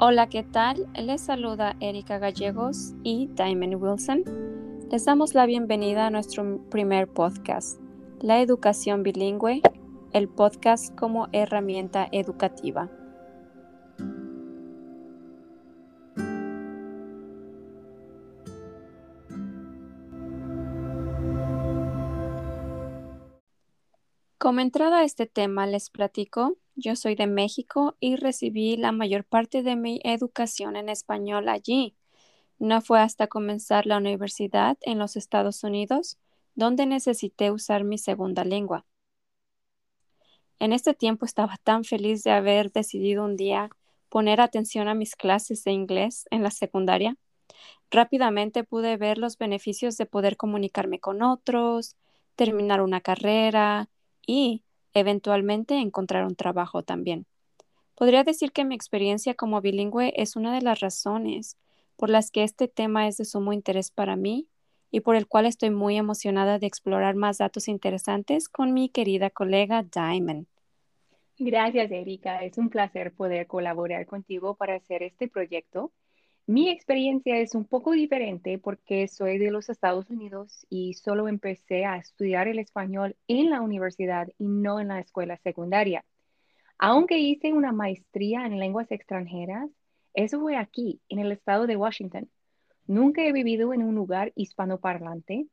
Hola, ¿qué tal? Les saluda Erika Gallegos y Diamond Wilson. Les damos la bienvenida a nuestro primer podcast, La Educación Bilingüe, el podcast como herramienta educativa. Como entrada a este tema les platico yo soy de México y recibí la mayor parte de mi educación en español allí. No fue hasta comenzar la universidad en los Estados Unidos donde necesité usar mi segunda lengua. En este tiempo estaba tan feliz de haber decidido un día poner atención a mis clases de inglés en la secundaria. Rápidamente pude ver los beneficios de poder comunicarme con otros, terminar una carrera y eventualmente encontrar un trabajo también. Podría decir que mi experiencia como bilingüe es una de las razones por las que este tema es de sumo interés para mí y por el cual estoy muy emocionada de explorar más datos interesantes con mi querida colega Diamond. Gracias, Erika. Es un placer poder colaborar contigo para hacer este proyecto mi experiencia es un poco diferente porque soy de los Estados Unidos y solo empecé a estudiar el español en la universidad y no en la escuela secundaria. Aunque hice una maestría en lenguas extranjeras, eso fue aquí, en el estado de Washington. Nunca he vivido en un lugar hispanoparlante.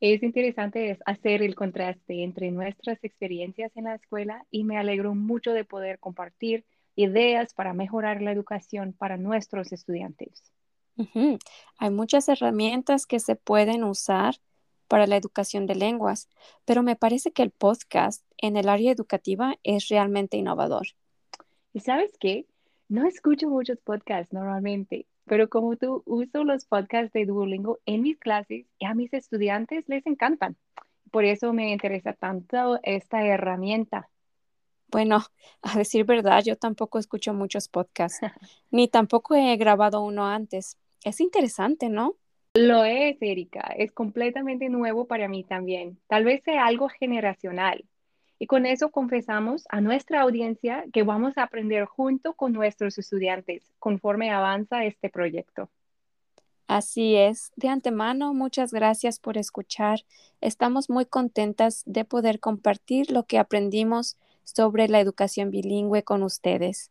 Es interesante hacer el contraste entre nuestras experiencias en la escuela y me alegro mucho de poder compartir ideas para mejorar la educación para nuestros estudiantes. Hay muchas herramientas que se pueden usar para la educación de lenguas, pero me parece que el podcast en el área educativa es realmente innovador. ¿Y sabes qué? No escucho muchos podcasts normalmente, pero como tú uso los podcasts de Duolingo en mis clases y a mis estudiantes les encantan. Por eso me interesa tanto esta herramienta. Bueno, a decir verdad, yo tampoco escucho muchos podcasts, ni tampoco he grabado uno antes. Es interesante, ¿no? Lo es, Erika. Es completamente nuevo para mí también. Tal vez sea algo generacional. Y con eso confesamos a nuestra audiencia que vamos a aprender junto con nuestros estudiantes conforme avanza este proyecto. Así es. De antemano, muchas gracias por escuchar. Estamos muy contentas de poder compartir lo que aprendimos sobre la educación bilingüe con ustedes.